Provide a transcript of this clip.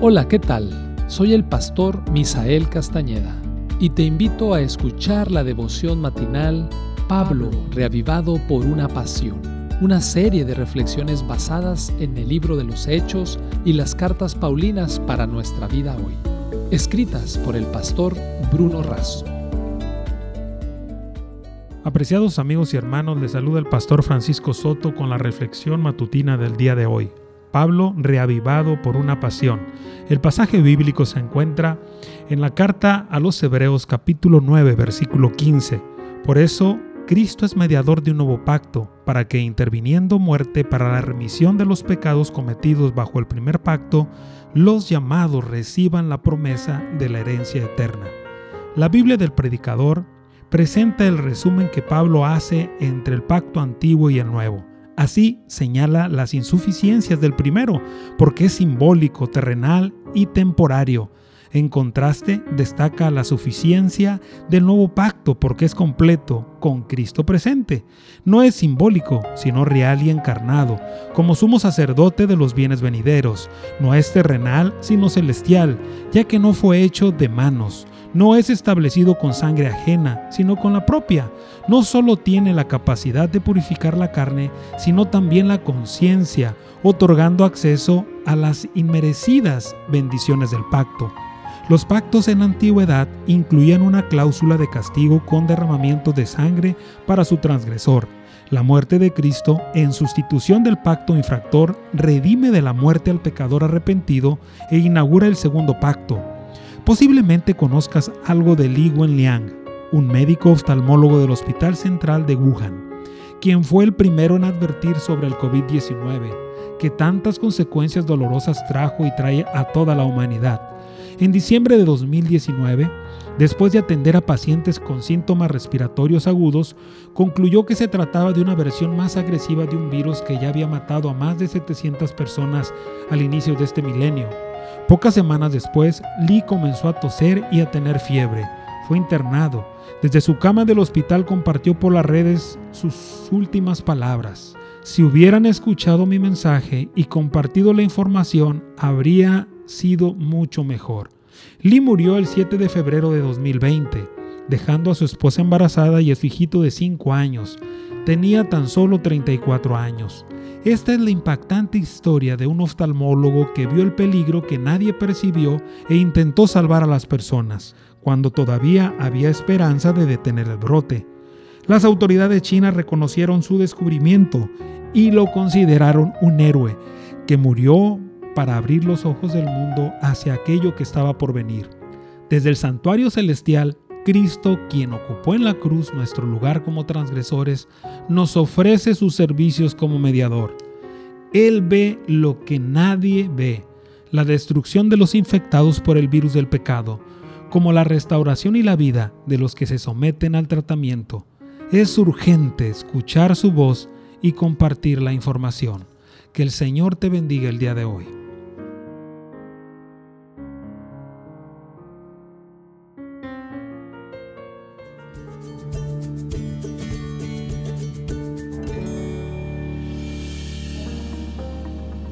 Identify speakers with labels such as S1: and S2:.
S1: Hola, ¿qué tal? Soy el pastor Misael Castañeda y te invito a escuchar la devoción matinal Pablo, reavivado por una pasión, una serie de reflexiones basadas en el libro de los Hechos y las cartas Paulinas para nuestra vida hoy, escritas por el pastor Bruno Razo.
S2: Apreciados amigos y hermanos, les saluda el pastor Francisco Soto con la reflexión matutina del día de hoy. Pablo reavivado por una pasión. El pasaje bíblico se encuentra en la carta a los Hebreos capítulo 9 versículo 15. Por eso, Cristo es mediador de un nuevo pacto, para que interviniendo muerte para la remisión de los pecados cometidos bajo el primer pacto, los llamados reciban la promesa de la herencia eterna. La Biblia del Predicador presenta el resumen que Pablo hace entre el pacto antiguo y el nuevo Así señala las insuficiencias del primero, porque es simbólico, terrenal y temporario. En contraste, destaca la suficiencia del nuevo pacto porque es completo, con Cristo presente. No es simbólico, sino real y encarnado, como sumo sacerdote de los bienes venideros. No es terrenal, sino celestial, ya que no fue hecho de manos no es establecido con sangre ajena, sino con la propia. No solo tiene la capacidad de purificar la carne, sino también la conciencia, otorgando acceso a las inmerecidas bendiciones del pacto. Los pactos en la antigüedad incluían una cláusula de castigo con derramamiento de sangre para su transgresor. La muerte de Cristo, en sustitución del pacto infractor, redime de la muerte al pecador arrepentido e inaugura el segundo pacto, Posiblemente conozcas algo de Li Wenliang, un médico oftalmólogo del Hospital Central de Wuhan, quien fue el primero en advertir sobre el COVID-19, que tantas consecuencias dolorosas trajo y trae a toda la humanidad. En diciembre de 2019, después de atender a pacientes con síntomas respiratorios agudos, concluyó que se trataba de una versión más agresiva de un virus que ya había matado a más de 700 personas al inicio de este milenio Pocas semanas después, Lee comenzó a toser y a tener fiebre. Fue internado. Desde su cama del hospital compartió por las redes sus últimas palabras. Si hubieran escuchado mi mensaje y compartido la información, habría sido mucho mejor. Lee murió el 7 de febrero de 2020, dejando a su esposa embarazada y a su hijito de 5 años. Tenía tan solo 34 años. Esta es la impactante historia de un oftalmólogo que vio el peligro que nadie percibió e intentó salvar a las personas, cuando todavía había esperanza de detener el brote. Las autoridades chinas reconocieron su descubrimiento y lo consideraron un héroe que murió para abrir los ojos del mundo hacia aquello que estaba por venir. Desde el santuario celestial, Cristo, quien ocupó en la cruz nuestro lugar como transgresores, nos ofrece sus servicios como mediador. Él ve lo que nadie ve, la destrucción de los infectados por el virus del pecado, como la restauración y la vida de los que se someten al tratamiento. Es urgente escuchar su voz y compartir la información. Que el Señor te bendiga el día de hoy.